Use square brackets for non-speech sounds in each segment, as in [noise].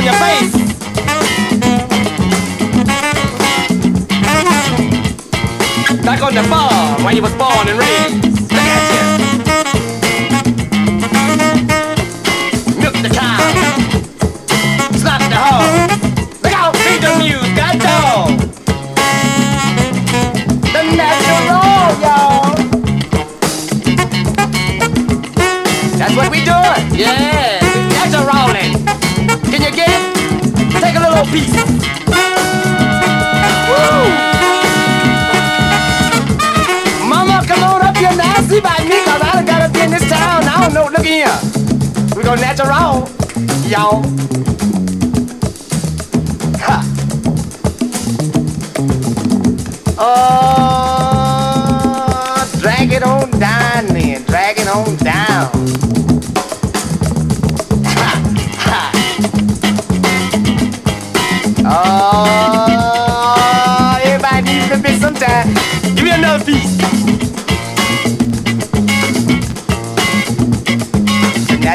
on your face. Back on the farm where you was born and raised.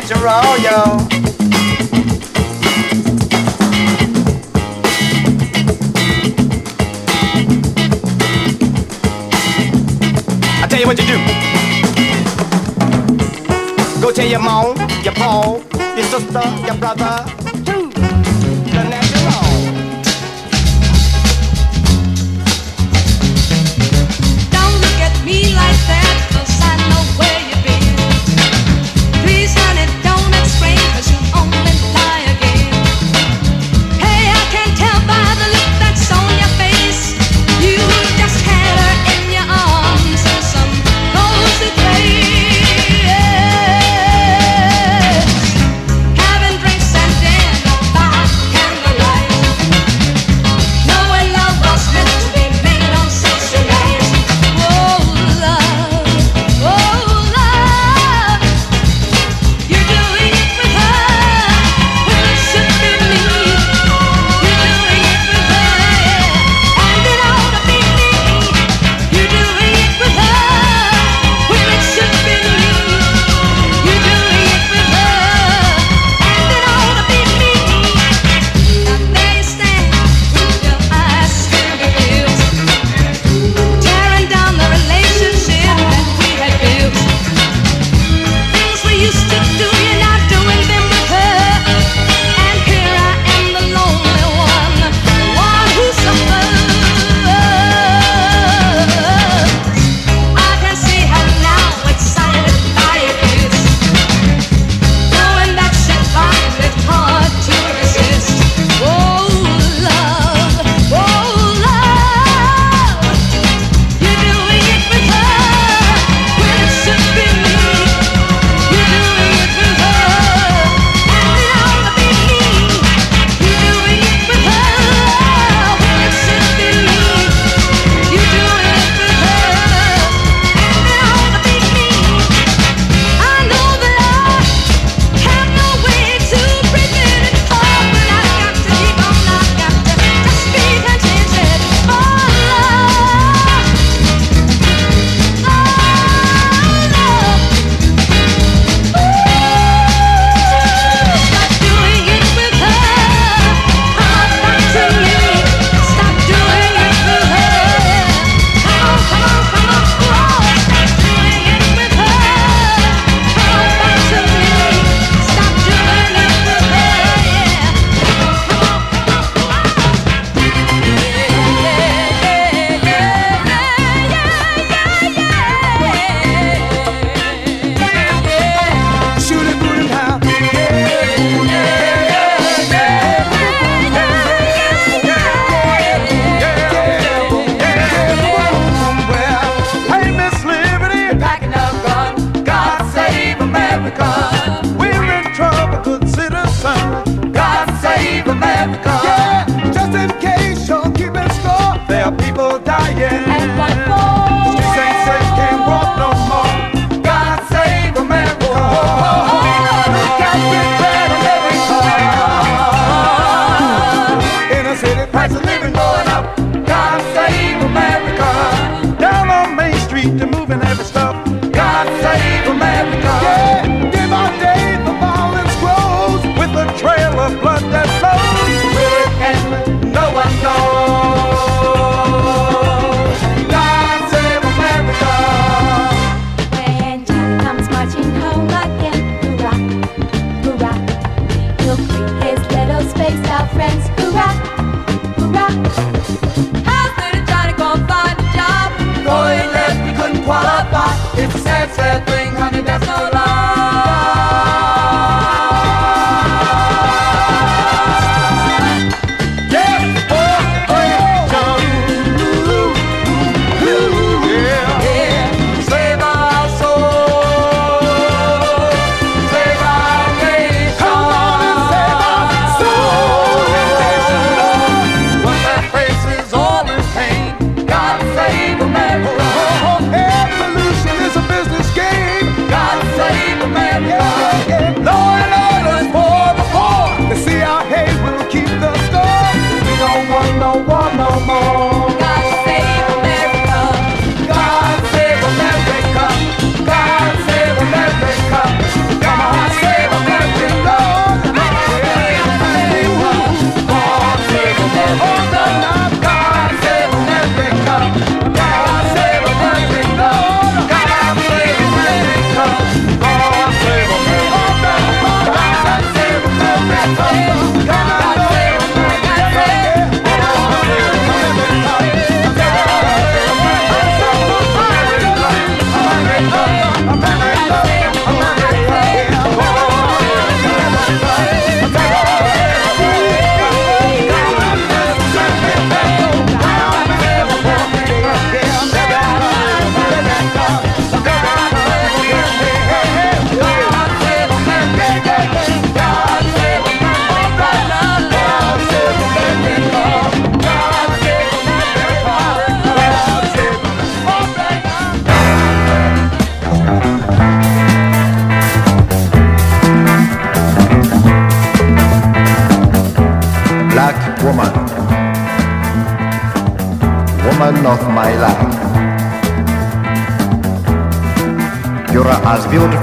natural, yo. I tell you what you do. Go tell your mom, your pa, your sister, your brother.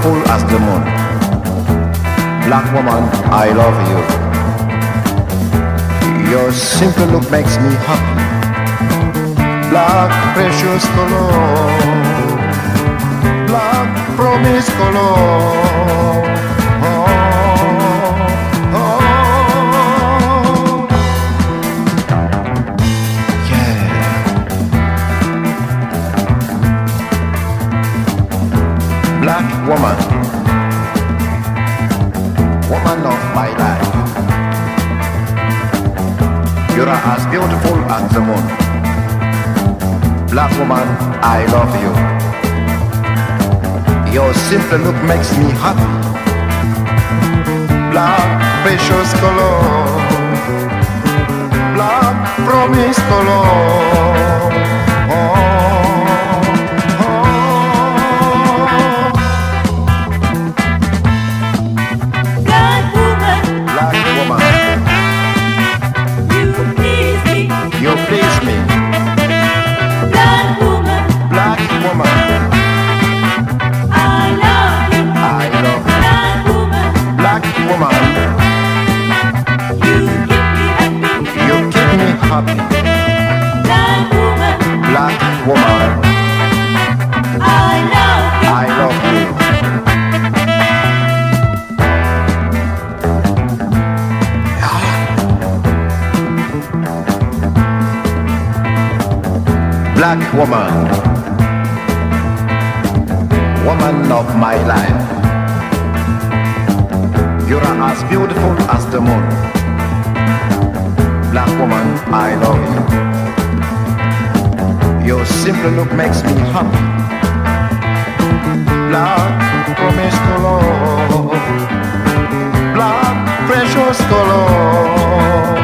Beautiful as the moon. Black woman, I love you. Your simple look makes me happy. Black precious color, black promise color. I love you. Your simple look makes me happy. Black precious color, black promise color. Oh. Black woman, woman of my life. You're as beautiful as the moon. Black woman, I love you. Your simple look makes me happy. Black promise color, black precious color.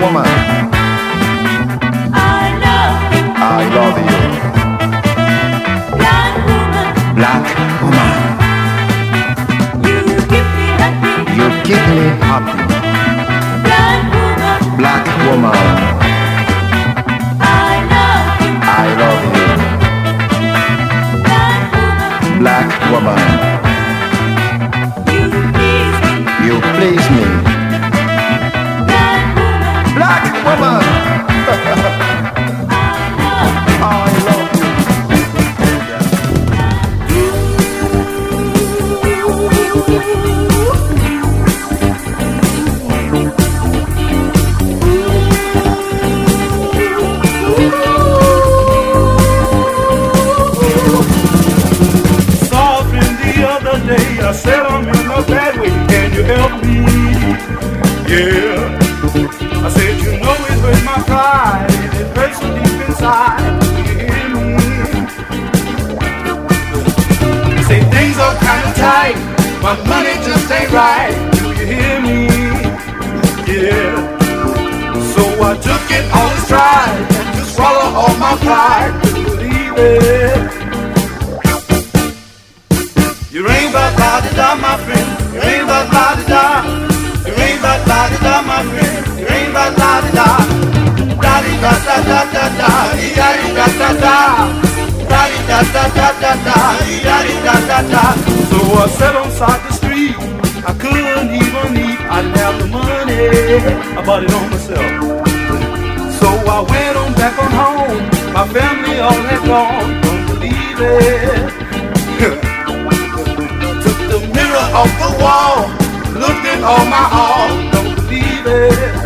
Woman. I love you. I love you. Black woman. Black woman. You keep me happy. You keep me happy. You but la da da, my friend. You but la da da but la di da, my friend. Ain't but la di da. Da di da da da da da. Da di da da da. Da da da da da da. Da da da da. So I sat on side the street. I couldn't even eat. I didn't have the money. I bought it on myself. So I went on back on home. My family all had gone. Don't believe it. [laughs] Off the wall looking on my all, don't believe it.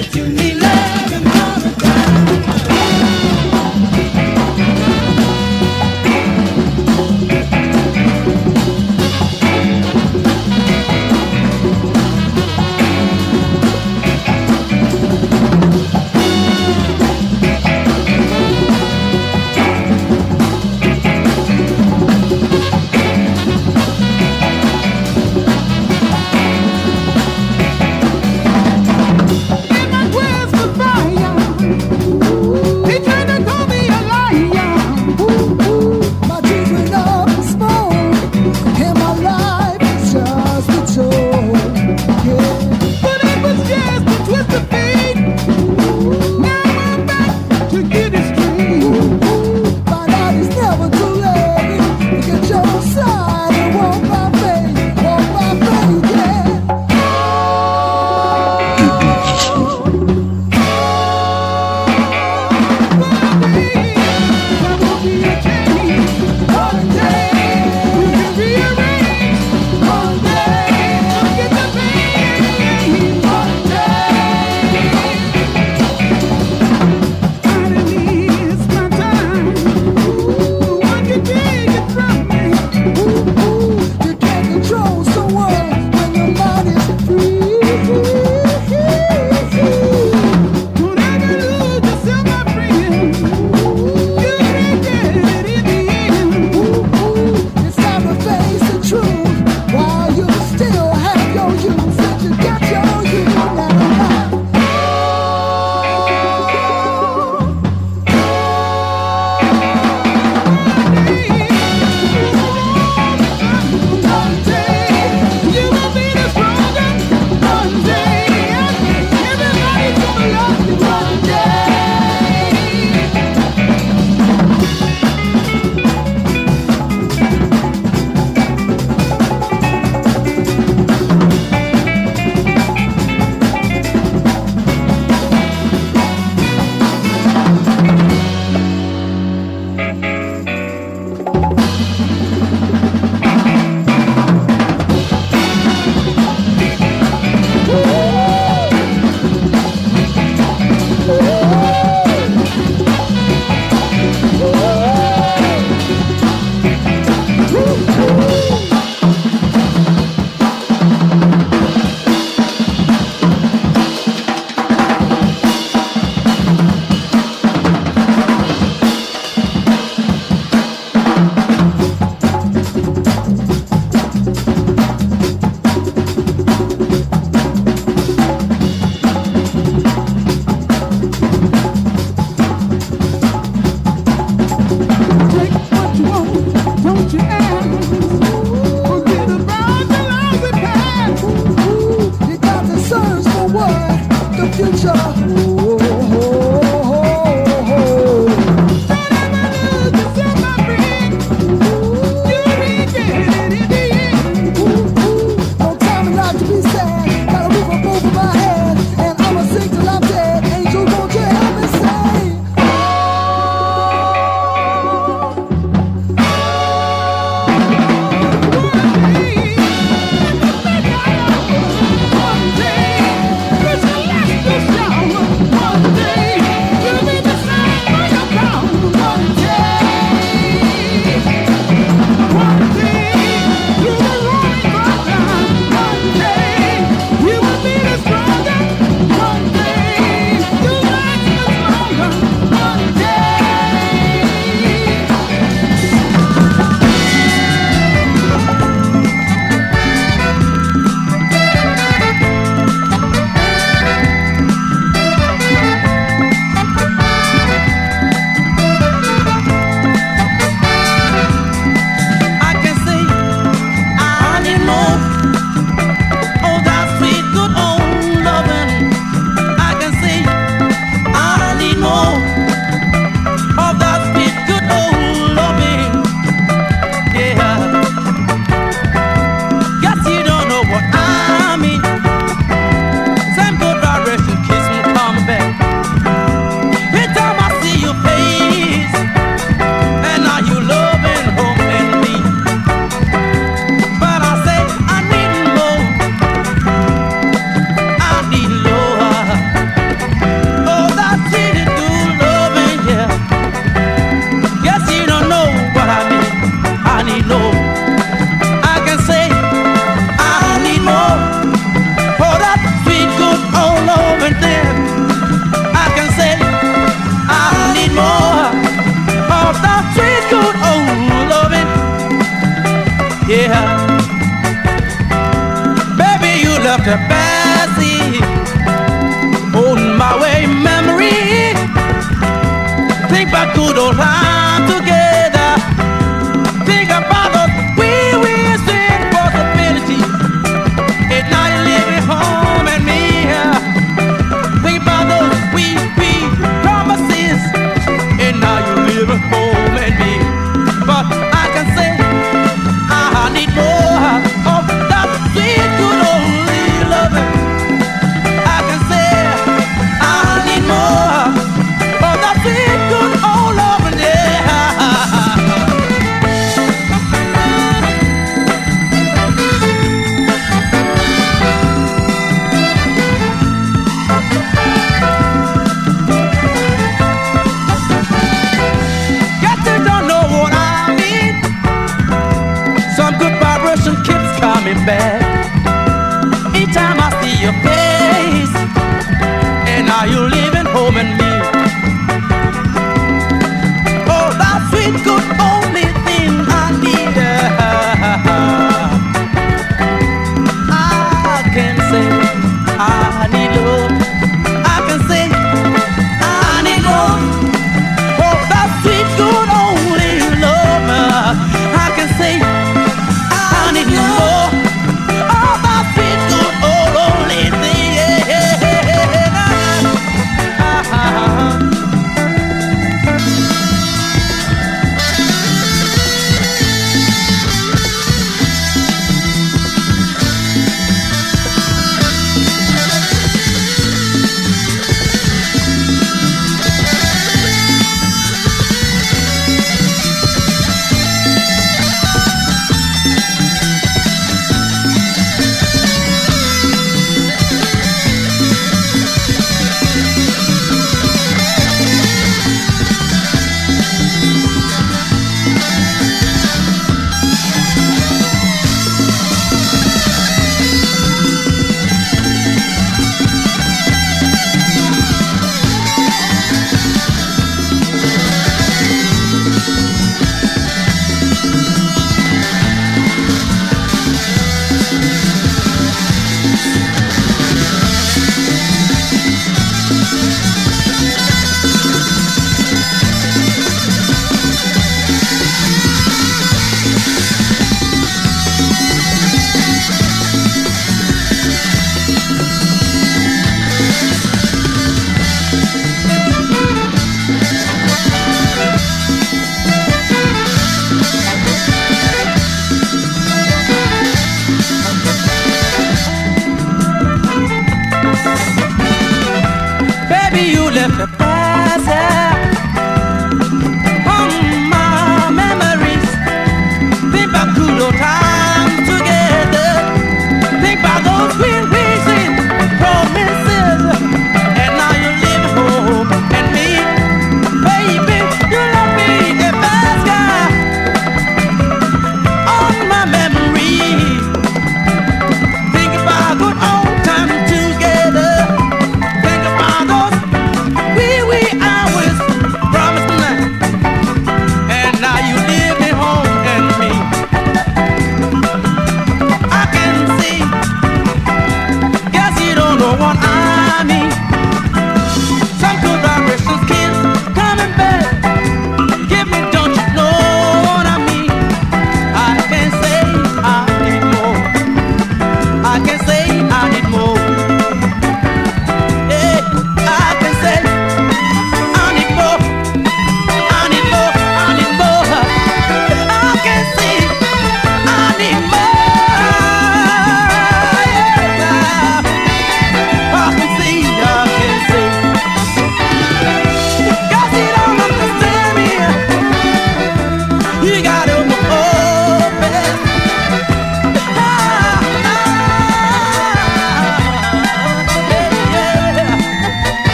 that you need.